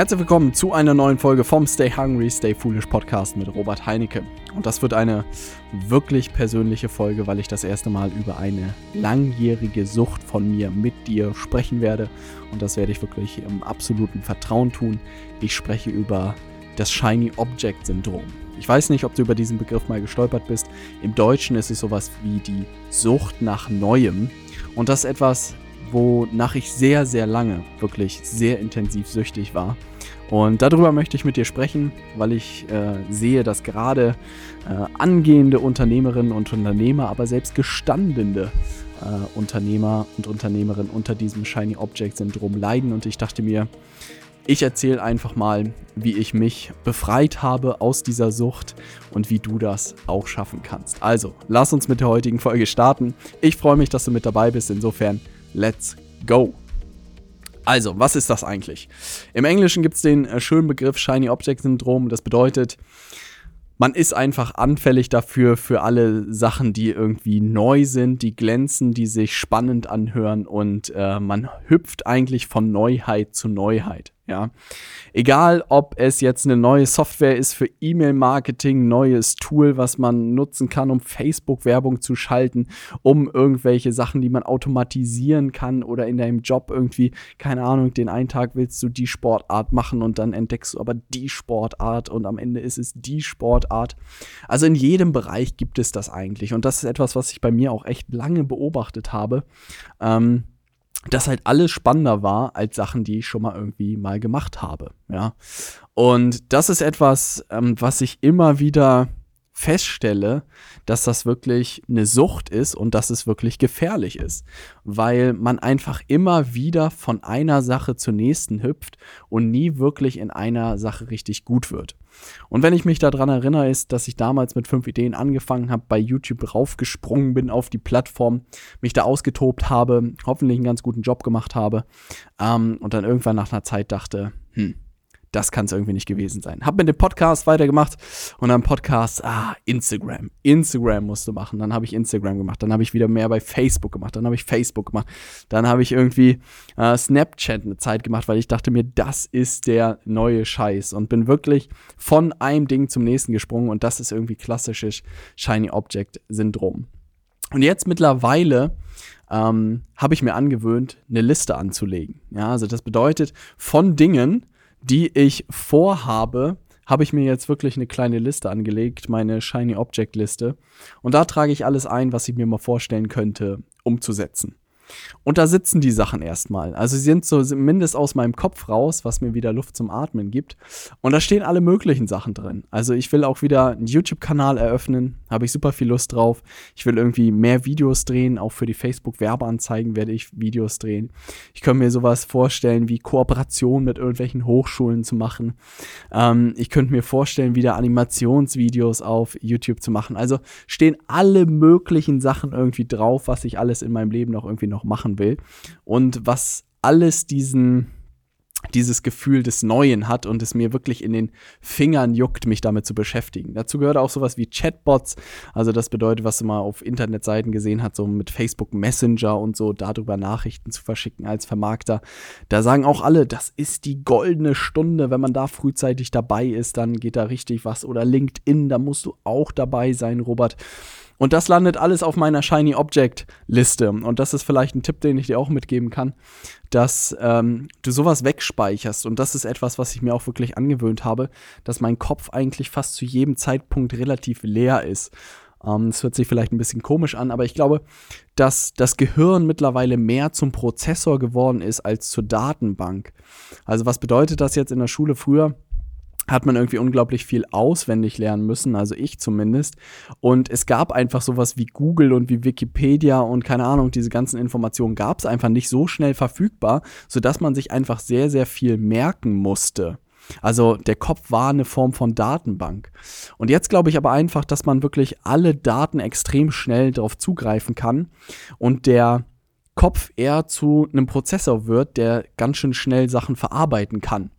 Herzlich willkommen zu einer neuen Folge vom Stay Hungry, Stay Foolish Podcast mit Robert Heinecke. Und das wird eine wirklich persönliche Folge, weil ich das erste Mal über eine langjährige Sucht von mir mit dir sprechen werde. Und das werde ich wirklich im absoluten Vertrauen tun. Ich spreche über das Shiny Object Syndrom. Ich weiß nicht, ob du über diesen Begriff mal gestolpert bist. Im Deutschen ist es sowas wie die Sucht nach Neuem. Und das ist etwas, wonach ich sehr, sehr lange wirklich sehr intensiv süchtig war. Und darüber möchte ich mit dir sprechen, weil ich äh, sehe, dass gerade äh, angehende Unternehmerinnen und Unternehmer, aber selbst gestandene äh, Unternehmer und Unternehmerinnen unter diesem Shiny Object Syndrom leiden. Und ich dachte mir, ich erzähle einfach mal, wie ich mich befreit habe aus dieser Sucht und wie du das auch schaffen kannst. Also, lass uns mit der heutigen Folge starten. Ich freue mich, dass du mit dabei bist. Insofern, let's go. Also, was ist das eigentlich? Im Englischen gibt es den äh, schönen Begriff Shiny Object Syndrom. Das bedeutet, man ist einfach anfällig dafür, für alle Sachen, die irgendwie neu sind, die glänzen, die sich spannend anhören und äh, man hüpft eigentlich von Neuheit zu Neuheit. Ja. Egal, ob es jetzt eine neue Software ist für E-Mail-Marketing, neues Tool, was man nutzen kann, um Facebook-Werbung zu schalten, um irgendwelche Sachen, die man automatisieren kann oder in deinem Job irgendwie, keine Ahnung, den einen Tag willst du die Sportart machen und dann entdeckst du aber die Sportart und am Ende ist es die Sportart. Also in jedem Bereich gibt es das eigentlich und das ist etwas, was ich bei mir auch echt lange beobachtet habe. Ähm, dass halt alles spannender war als Sachen, die ich schon mal irgendwie mal gemacht habe. Ja. Und das ist etwas, ähm, was ich immer wieder feststelle, dass das wirklich eine Sucht ist und dass es wirklich gefährlich ist, weil man einfach immer wieder von einer Sache zur nächsten hüpft und nie wirklich in einer Sache richtig gut wird. Und wenn ich mich daran erinnere, ist, dass ich damals mit fünf Ideen angefangen habe, bei YouTube raufgesprungen bin auf die Plattform, mich da ausgetobt habe, hoffentlich einen ganz guten Job gemacht habe ähm, und dann irgendwann nach einer Zeit dachte, hm, das kann es irgendwie nicht gewesen sein. Hab mit dem Podcast weitergemacht und dann Podcast, ah, Instagram. Instagram musst du machen. Dann habe ich Instagram gemacht. Dann habe ich wieder mehr bei Facebook gemacht. Dann habe ich Facebook gemacht. Dann habe ich irgendwie äh, Snapchat eine Zeit gemacht, weil ich dachte mir, das ist der neue Scheiß und bin wirklich von einem Ding zum nächsten gesprungen und das ist irgendwie klassisches Shiny Object Syndrom. Und jetzt mittlerweile ähm, habe ich mir angewöhnt, eine Liste anzulegen. Ja, also das bedeutet von Dingen, die ich vorhabe, habe ich mir jetzt wirklich eine kleine Liste angelegt, meine Shiny Object Liste. Und da trage ich alles ein, was ich mir mal vorstellen könnte, umzusetzen. Und da sitzen die Sachen erstmal. Also sie sind so zumindest aus meinem Kopf raus, was mir wieder Luft zum Atmen gibt. Und da stehen alle möglichen Sachen drin. Also ich will auch wieder einen YouTube-Kanal eröffnen, habe ich super viel Lust drauf. Ich will irgendwie mehr Videos drehen, auch für die Facebook-Werbeanzeigen werde ich Videos drehen. Ich könnte mir sowas vorstellen, wie Kooperation mit irgendwelchen Hochschulen zu machen. Ähm, ich könnte mir vorstellen, wieder Animationsvideos auf YouTube zu machen. Also stehen alle möglichen Sachen irgendwie drauf, was ich alles in meinem Leben noch irgendwie noch noch machen will und was alles diesen dieses Gefühl des Neuen hat und es mir wirklich in den Fingern juckt, mich damit zu beschäftigen. Dazu gehört auch sowas wie Chatbots, also das bedeutet, was man auf Internetseiten gesehen hat, so mit Facebook Messenger und so, darüber Nachrichten zu verschicken als Vermarkter. Da sagen auch alle, das ist die goldene Stunde, wenn man da frühzeitig dabei ist, dann geht da richtig was. Oder LinkedIn, da musst du auch dabei sein, Robert. Und das landet alles auf meiner Shiny Object Liste. Und das ist vielleicht ein Tipp, den ich dir auch mitgeben kann, dass ähm, du sowas wegspeicherst. Und das ist etwas, was ich mir auch wirklich angewöhnt habe, dass mein Kopf eigentlich fast zu jedem Zeitpunkt relativ leer ist. Ähm, das hört sich vielleicht ein bisschen komisch an, aber ich glaube, dass das Gehirn mittlerweile mehr zum Prozessor geworden ist als zur Datenbank. Also was bedeutet das jetzt in der Schule früher? Hat man irgendwie unglaublich viel auswendig lernen müssen, also ich zumindest. Und es gab einfach sowas wie Google und wie Wikipedia und keine Ahnung, diese ganzen Informationen gab es einfach nicht so schnell verfügbar, sodass man sich einfach sehr, sehr viel merken musste. Also der Kopf war eine Form von Datenbank. Und jetzt glaube ich aber einfach, dass man wirklich alle Daten extrem schnell darauf zugreifen kann und der Kopf eher zu einem Prozessor wird, der ganz schön schnell Sachen verarbeiten kann.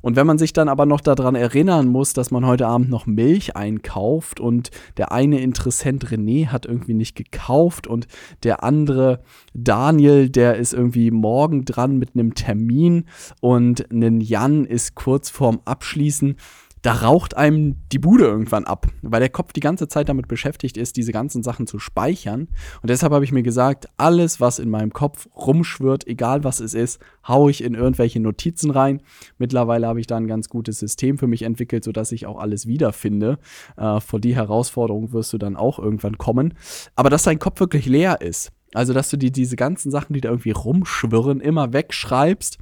Und wenn man sich dann aber noch daran erinnern muss, dass man heute Abend noch Milch einkauft und der eine Interessent René hat irgendwie nicht gekauft und der andere Daniel, der ist irgendwie morgen dran mit einem Termin und ein Jan ist kurz vorm Abschließen, da raucht einem die Bude irgendwann ab, weil der Kopf die ganze Zeit damit beschäftigt ist, diese ganzen Sachen zu speichern. Und deshalb habe ich mir gesagt, alles, was in meinem Kopf rumschwirrt, egal was es ist, haue ich in irgendwelche Notizen rein. Mittlerweile habe ich da ein ganz gutes System für mich entwickelt, sodass ich auch alles wiederfinde. Äh, vor die Herausforderung wirst du dann auch irgendwann kommen. Aber dass dein Kopf wirklich leer ist, also dass du dir diese ganzen Sachen, die da irgendwie rumschwirren, immer wegschreibst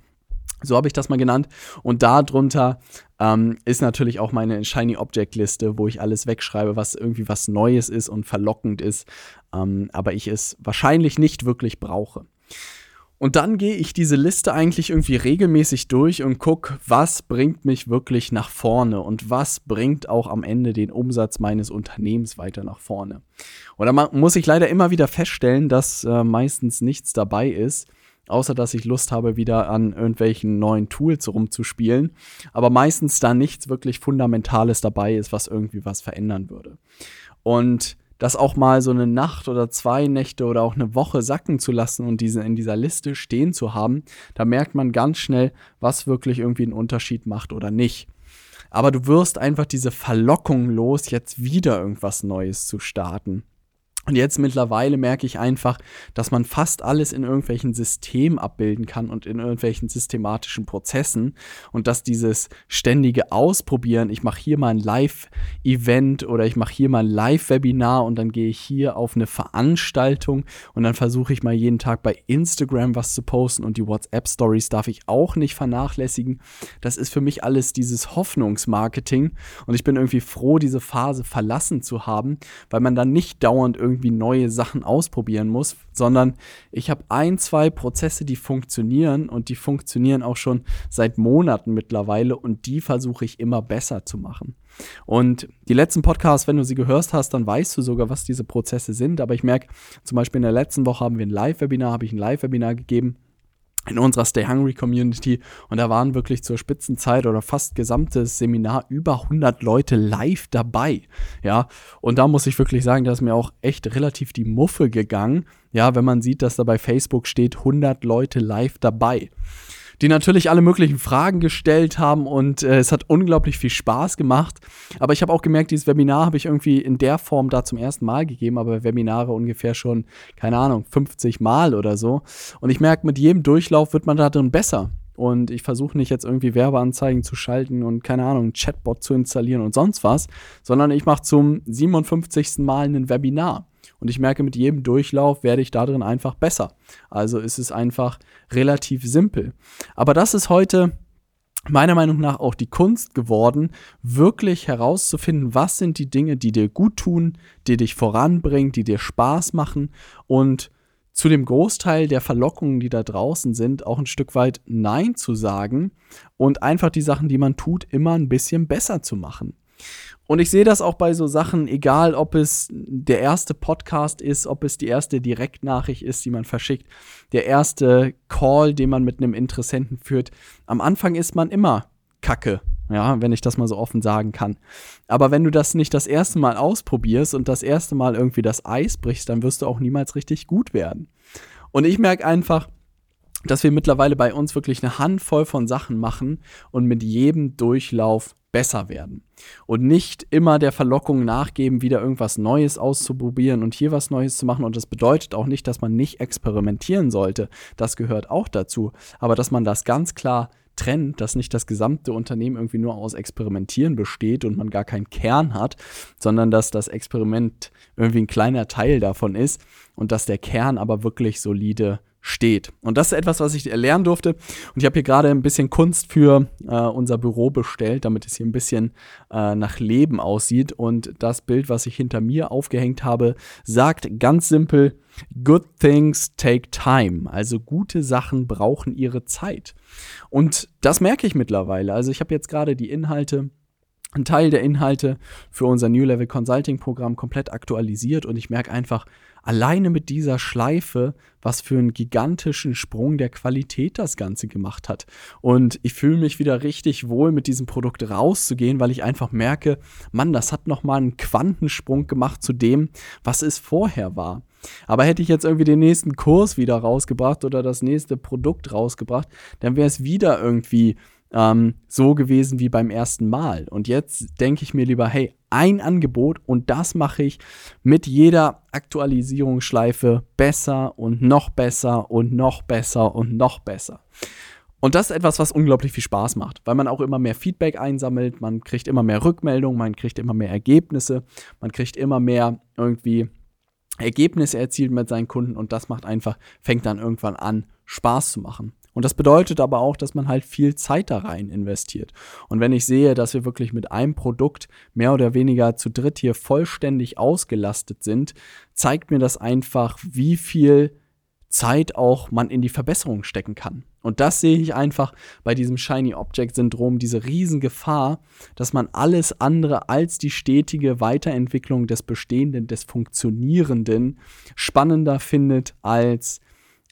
so habe ich das mal genannt. Und darunter ähm, ist natürlich auch meine Shiny Object Liste, wo ich alles wegschreibe, was irgendwie was Neues ist und verlockend ist, ähm, aber ich es wahrscheinlich nicht wirklich brauche. Und dann gehe ich diese Liste eigentlich irgendwie regelmäßig durch und gucke, was bringt mich wirklich nach vorne und was bringt auch am Ende den Umsatz meines Unternehmens weiter nach vorne. Und da muss ich leider immer wieder feststellen, dass äh, meistens nichts dabei ist außer dass ich Lust habe, wieder an irgendwelchen neuen Tools rumzuspielen, aber meistens da nichts wirklich Fundamentales dabei ist, was irgendwie was verändern würde. Und das auch mal so eine Nacht oder zwei Nächte oder auch eine Woche sacken zu lassen und diese in dieser Liste stehen zu haben, da merkt man ganz schnell, was wirklich irgendwie einen Unterschied macht oder nicht. Aber du wirst einfach diese Verlockung los, jetzt wieder irgendwas Neues zu starten. Und jetzt mittlerweile merke ich einfach, dass man fast alles in irgendwelchen Systemen abbilden kann und in irgendwelchen systematischen Prozessen und dass dieses ständige Ausprobieren, ich mache hier mal ein Live-Event oder ich mache hier mal ein Live-Webinar und dann gehe ich hier auf eine Veranstaltung und dann versuche ich mal jeden Tag bei Instagram was zu posten und die WhatsApp-Stories darf ich auch nicht vernachlässigen. Das ist für mich alles dieses Hoffnungsmarketing und ich bin irgendwie froh, diese Phase verlassen zu haben, weil man dann nicht dauernd irgendwie irgendwie neue Sachen ausprobieren muss, sondern ich habe ein, zwei Prozesse, die funktionieren und die funktionieren auch schon seit Monaten mittlerweile und die versuche ich immer besser zu machen. Und die letzten Podcasts, wenn du sie gehört hast, dann weißt du sogar, was diese Prozesse sind. Aber ich merke, zum Beispiel in der letzten Woche haben wir ein Live-Webinar, habe ich ein Live-Webinar gegeben in unserer Stay Hungry Community und da waren wirklich zur Spitzenzeit oder fast gesamtes Seminar über 100 Leute live dabei. Ja, und da muss ich wirklich sagen, da ist mir auch echt relativ die Muffe gegangen. Ja, wenn man sieht, dass da bei Facebook steht 100 Leute live dabei die natürlich alle möglichen Fragen gestellt haben und äh, es hat unglaublich viel Spaß gemacht. Aber ich habe auch gemerkt, dieses Webinar habe ich irgendwie in der Form da zum ersten Mal gegeben, aber Webinare ungefähr schon, keine Ahnung, 50 Mal oder so. Und ich merke, mit jedem Durchlauf wird man da drin besser. Und ich versuche nicht jetzt irgendwie Werbeanzeigen zu schalten und keine Ahnung, einen Chatbot zu installieren und sonst was, sondern ich mache zum 57. Mal ein Webinar. Und ich merke, mit jedem Durchlauf werde ich darin einfach besser. Also ist es einfach relativ simpel. Aber das ist heute meiner Meinung nach auch die Kunst geworden, wirklich herauszufinden, was sind die Dinge, die dir gut tun, die dich voranbringen, die dir Spaß machen und zu dem Großteil der Verlockungen, die da draußen sind, auch ein Stück weit Nein zu sagen und einfach die Sachen, die man tut, immer ein bisschen besser zu machen. Und ich sehe das auch bei so Sachen, egal ob es der erste Podcast ist, ob es die erste Direktnachricht ist, die man verschickt, der erste Call, den man mit einem Interessenten führt. Am Anfang ist man immer Kacke, ja, wenn ich das mal so offen sagen kann. Aber wenn du das nicht das erste Mal ausprobierst und das erste Mal irgendwie das Eis brichst, dann wirst du auch niemals richtig gut werden. Und ich merke einfach, dass wir mittlerweile bei uns wirklich eine Handvoll von Sachen machen und mit jedem Durchlauf besser werden und nicht immer der Verlockung nachgeben, wieder irgendwas Neues auszuprobieren und hier was Neues zu machen. Und das bedeutet auch nicht, dass man nicht experimentieren sollte. Das gehört auch dazu. Aber dass man das ganz klar trennt, dass nicht das gesamte Unternehmen irgendwie nur aus Experimentieren besteht und man gar keinen Kern hat, sondern dass das Experiment irgendwie ein kleiner Teil davon ist und dass der Kern aber wirklich solide steht. Und das ist etwas, was ich lernen durfte. Und ich habe hier gerade ein bisschen Kunst für äh, unser Büro bestellt, damit es hier ein bisschen äh, nach Leben aussieht. Und das Bild, was ich hinter mir aufgehängt habe, sagt ganz simpel, Good things take time. Also gute Sachen brauchen ihre Zeit. Und das merke ich mittlerweile. Also ich habe jetzt gerade die Inhalte einen Teil der Inhalte für unser New Level Consulting Programm komplett aktualisiert und ich merke einfach, alleine mit dieser Schleife, was für einen gigantischen Sprung der Qualität das Ganze gemacht hat. Und ich fühle mich wieder richtig wohl, mit diesem Produkt rauszugehen, weil ich einfach merke, Mann, das hat nochmal einen Quantensprung gemacht zu dem, was es vorher war. Aber hätte ich jetzt irgendwie den nächsten Kurs wieder rausgebracht oder das nächste Produkt rausgebracht, dann wäre es wieder irgendwie ähm, so gewesen wie beim ersten Mal. Und jetzt denke ich mir lieber, hey, ein Angebot und das mache ich mit jeder Aktualisierungsschleife besser und noch besser und noch besser und noch besser. Und das ist etwas, was unglaublich viel Spaß macht, weil man auch immer mehr Feedback einsammelt, man kriegt immer mehr Rückmeldungen, man kriegt immer mehr Ergebnisse, man kriegt immer mehr irgendwie Ergebnisse erzielt mit seinen Kunden und das macht einfach, fängt dann irgendwann an, Spaß zu machen. Und das bedeutet aber auch, dass man halt viel Zeit da rein investiert. Und wenn ich sehe, dass wir wirklich mit einem Produkt mehr oder weniger zu dritt hier vollständig ausgelastet sind, zeigt mir das einfach, wie viel Zeit auch man in die Verbesserung stecken kann. Und das sehe ich einfach bei diesem Shiny Object Syndrom, diese Riesengefahr, dass man alles andere als die stetige Weiterentwicklung des Bestehenden, des Funktionierenden spannender findet, als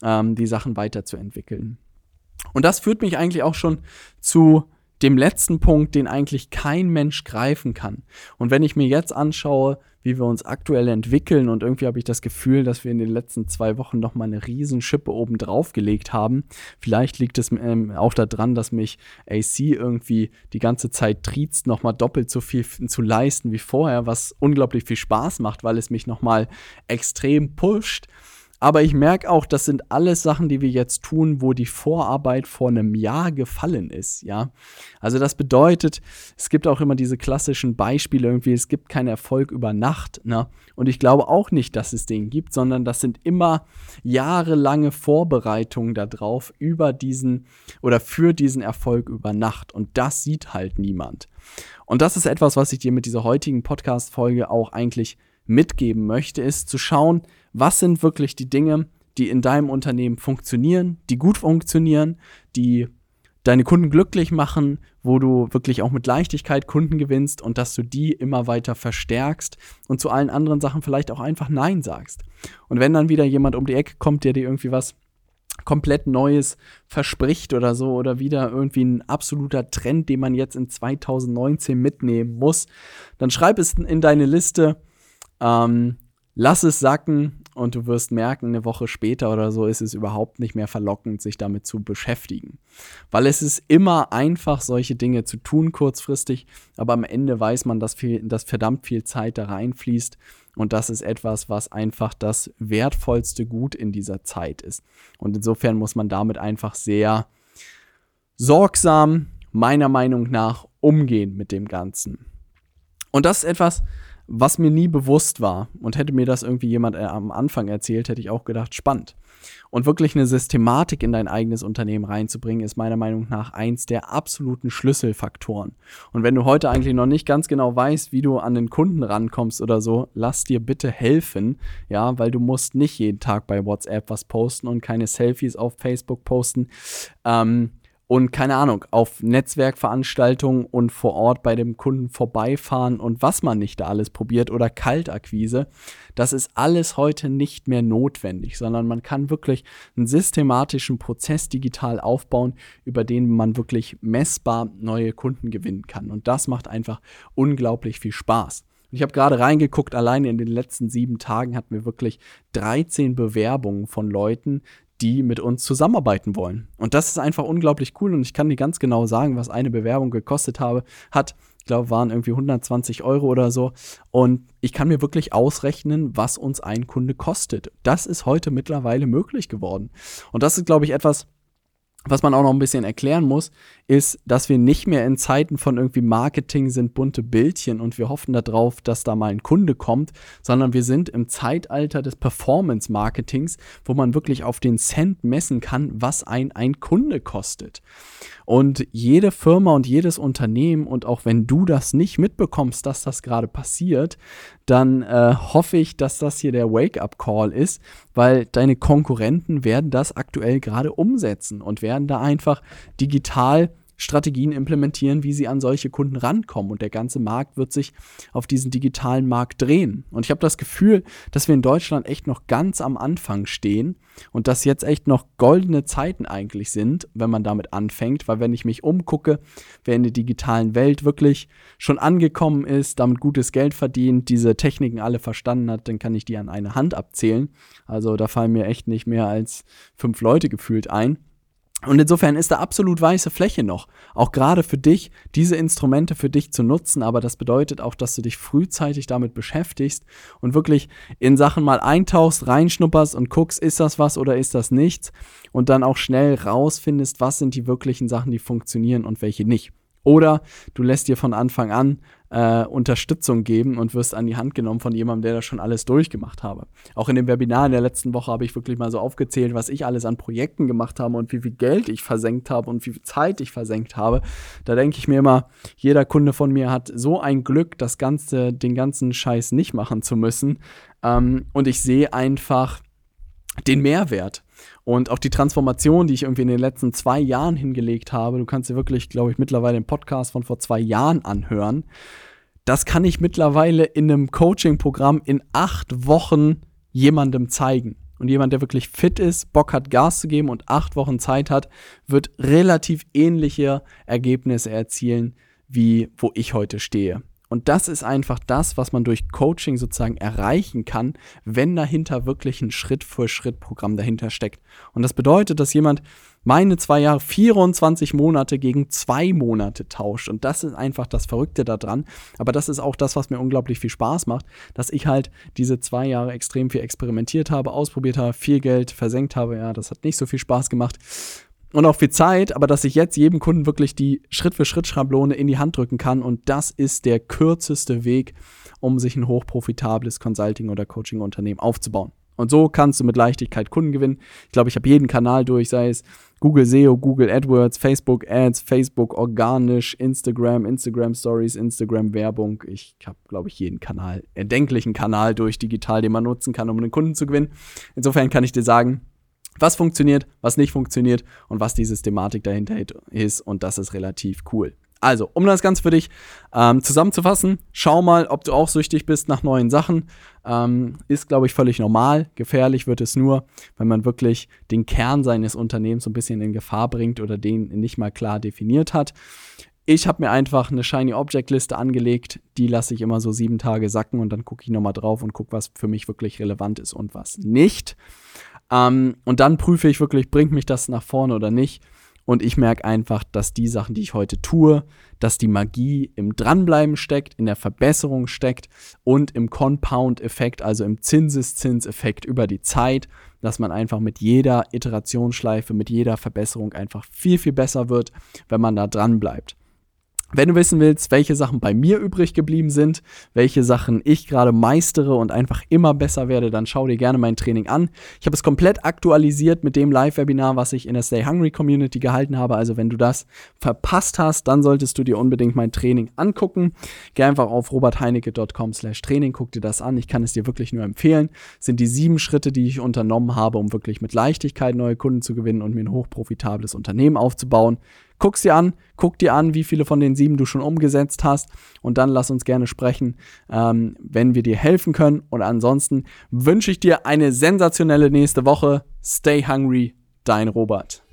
ähm, die Sachen weiterzuentwickeln. Und das führt mich eigentlich auch schon zu dem letzten Punkt, den eigentlich kein Mensch greifen kann. Und wenn ich mir jetzt anschaue, wie wir uns aktuell entwickeln und irgendwie habe ich das Gefühl, dass wir in den letzten zwei Wochen noch mal eine riesen Schippe oben drauf gelegt haben. Vielleicht liegt es ähm, auch daran, dass mich AC irgendwie die ganze Zeit triezt, noch mal doppelt so viel zu leisten wie vorher, was unglaublich viel Spaß macht, weil es mich noch mal extrem pusht. Aber ich merke auch, das sind alles Sachen, die wir jetzt tun, wo die Vorarbeit vor einem Jahr gefallen ist, ja. Also das bedeutet, es gibt auch immer diese klassischen Beispiele irgendwie, es gibt keinen Erfolg über Nacht, ne? Und ich glaube auch nicht, dass es den gibt, sondern das sind immer jahrelange Vorbereitungen darauf über diesen oder für diesen Erfolg über Nacht. Und das sieht halt niemand. Und das ist etwas, was ich dir mit dieser heutigen Podcast-Folge auch eigentlich mitgeben möchte, ist zu schauen, was sind wirklich die Dinge, die in deinem Unternehmen funktionieren, die gut funktionieren, die deine Kunden glücklich machen, wo du wirklich auch mit Leichtigkeit Kunden gewinnst und dass du die immer weiter verstärkst und zu allen anderen Sachen vielleicht auch einfach Nein sagst. Und wenn dann wieder jemand um die Ecke kommt, der dir irgendwie was komplett Neues verspricht oder so oder wieder irgendwie ein absoluter Trend, den man jetzt in 2019 mitnehmen muss, dann schreib es in deine Liste ähm, lass es sacken und du wirst merken, eine Woche später oder so ist es überhaupt nicht mehr verlockend, sich damit zu beschäftigen. Weil es ist immer einfach, solche Dinge zu tun kurzfristig, aber am Ende weiß man, dass, viel, dass verdammt viel Zeit da reinfließt und das ist etwas, was einfach das wertvollste Gut in dieser Zeit ist. Und insofern muss man damit einfach sehr sorgsam, meiner Meinung nach, umgehen mit dem Ganzen. Und das ist etwas, was mir nie bewusst war. Und hätte mir das irgendwie jemand äh, am Anfang erzählt, hätte ich auch gedacht, spannend. Und wirklich eine Systematik in dein eigenes Unternehmen reinzubringen, ist meiner Meinung nach eins der absoluten Schlüsselfaktoren. Und wenn du heute eigentlich noch nicht ganz genau weißt, wie du an den Kunden rankommst oder so, lass dir bitte helfen, ja, weil du musst nicht jeden Tag bei WhatsApp was posten und keine Selfies auf Facebook posten. Ähm, und keine Ahnung, auf Netzwerkveranstaltungen und vor Ort bei dem Kunden vorbeifahren und was man nicht da alles probiert oder Kaltakquise, das ist alles heute nicht mehr notwendig, sondern man kann wirklich einen systematischen Prozess digital aufbauen, über den man wirklich messbar neue Kunden gewinnen kann. Und das macht einfach unglaublich viel Spaß. Ich habe gerade reingeguckt, alleine in den letzten sieben Tagen hatten wir wirklich 13 Bewerbungen von Leuten, die mit uns zusammenarbeiten wollen. Und das ist einfach unglaublich cool und ich kann dir ganz genau sagen, was eine Bewerbung gekostet habe, hat. Ich glaube, waren irgendwie 120 Euro oder so. Und ich kann mir wirklich ausrechnen, was uns ein Kunde kostet. Das ist heute mittlerweile möglich geworden. Und das ist, glaube ich, etwas, was man auch noch ein bisschen erklären muss, ist, dass wir nicht mehr in Zeiten von irgendwie Marketing sind bunte Bildchen und wir hoffen darauf, dass da mal ein Kunde kommt, sondern wir sind im Zeitalter des Performance Marketings, wo man wirklich auf den Cent messen kann, was ein ein Kunde kostet. Und jede Firma und jedes Unternehmen und auch wenn du das nicht mitbekommst, dass das gerade passiert, dann äh, hoffe ich, dass das hier der Wake-up-Call ist, weil deine Konkurrenten werden das aktuell gerade umsetzen und werden da einfach digital Strategien implementieren, wie sie an solche Kunden rankommen. Und der ganze Markt wird sich auf diesen digitalen Markt drehen. Und ich habe das Gefühl, dass wir in Deutschland echt noch ganz am Anfang stehen und dass jetzt echt noch goldene Zeiten eigentlich sind, wenn man damit anfängt. Weil wenn ich mich umgucke, wer in der digitalen Welt wirklich schon angekommen ist, damit gutes Geld verdient, diese Techniken alle verstanden hat, dann kann ich die an eine Hand abzählen. Also da fallen mir echt nicht mehr als fünf Leute gefühlt ein. Und insofern ist da absolut weiße Fläche noch. Auch gerade für dich, diese Instrumente für dich zu nutzen. Aber das bedeutet auch, dass du dich frühzeitig damit beschäftigst und wirklich in Sachen mal eintauchst, reinschnupperst und guckst, ist das was oder ist das nichts? Und dann auch schnell rausfindest, was sind die wirklichen Sachen, die funktionieren und welche nicht. Oder du lässt dir von Anfang an äh, Unterstützung geben und wirst an die Hand genommen von jemandem, der das schon alles durchgemacht habe. Auch in dem Webinar in der letzten Woche habe ich wirklich mal so aufgezählt, was ich alles an Projekten gemacht habe und wie viel Geld ich versenkt habe und wie viel Zeit ich versenkt habe. Da denke ich mir immer, jeder Kunde von mir hat so ein Glück, das Ganze, den ganzen Scheiß nicht machen zu müssen. Ähm, und ich sehe einfach den Mehrwert. Und auch die Transformation, die ich irgendwie in den letzten zwei Jahren hingelegt habe, du kannst dir wirklich, glaube ich, mittlerweile den Podcast von vor zwei Jahren anhören. Das kann ich mittlerweile in einem Coaching-Programm in acht Wochen jemandem zeigen. Und jemand, der wirklich fit ist, Bock hat, Gas zu geben und acht Wochen Zeit hat, wird relativ ähnliche Ergebnisse erzielen, wie wo ich heute stehe. Und das ist einfach das, was man durch Coaching sozusagen erreichen kann, wenn dahinter wirklich ein Schritt-für-Schritt-Programm dahinter steckt. Und das bedeutet, dass jemand meine zwei Jahre 24 Monate gegen zwei Monate tauscht. Und das ist einfach das Verrückte daran. Aber das ist auch das, was mir unglaublich viel Spaß macht, dass ich halt diese zwei Jahre extrem viel experimentiert habe, ausprobiert habe, viel Geld versenkt habe. Ja, das hat nicht so viel Spaß gemacht und auch viel Zeit, aber dass ich jetzt jedem Kunden wirklich die Schritt-für-Schritt-Schablone in die Hand drücken kann. Und das ist der kürzeste Weg, um sich ein hochprofitables Consulting- oder Coaching-Unternehmen aufzubauen. Und so kannst du mit Leichtigkeit Kunden gewinnen. Ich glaube, ich habe jeden Kanal durch, sei es Google SEO, Google AdWords, Facebook Ads, Facebook organisch, Instagram, Instagram Stories, Instagram Werbung. Ich habe, glaube ich, jeden Kanal, erdenklichen Kanal durch digital, den man nutzen kann, um einen Kunden zu gewinnen. Insofern kann ich dir sagen, was funktioniert, was nicht funktioniert und was die Systematik dahinter ist. Und das ist relativ cool. Also, um das Ganze für dich ähm, zusammenzufassen, schau mal, ob du auch süchtig bist nach neuen Sachen. Ähm, ist, glaube ich, völlig normal. Gefährlich wird es nur, wenn man wirklich den Kern seines Unternehmens so ein bisschen in Gefahr bringt oder den nicht mal klar definiert hat. Ich habe mir einfach eine Shiny Object Liste angelegt. Die lasse ich immer so sieben Tage sacken und dann gucke ich nochmal drauf und gucke, was für mich wirklich relevant ist und was nicht. Ähm, und dann prüfe ich wirklich, bringt mich das nach vorne oder nicht. Und ich merke einfach, dass die Sachen, die ich heute tue, dass die Magie im Dranbleiben steckt, in der Verbesserung steckt und im Compound-Effekt, also im Zinseszinseffekt über die Zeit, dass man einfach mit jeder Iterationsschleife, mit jeder Verbesserung einfach viel, viel besser wird, wenn man da dran bleibt. Wenn du wissen willst, welche Sachen bei mir übrig geblieben sind, welche Sachen ich gerade meistere und einfach immer besser werde, dann schau dir gerne mein Training an. Ich habe es komplett aktualisiert mit dem Live-Webinar, was ich in der Stay Hungry Community gehalten habe. Also wenn du das verpasst hast, dann solltest du dir unbedingt mein Training angucken. Geh einfach auf robertheinecke.com slash Training, guck dir das an. Ich kann es dir wirklich nur empfehlen. Das sind die sieben Schritte, die ich unternommen habe, um wirklich mit Leichtigkeit neue Kunden zu gewinnen und mir ein hochprofitables Unternehmen aufzubauen. Guck's dir an, guck dir an, wie viele von den sieben du schon umgesetzt hast und dann lass uns gerne sprechen, ähm, wenn wir dir helfen können. Und ansonsten wünsche ich dir eine sensationelle nächste Woche. Stay hungry, dein Robert.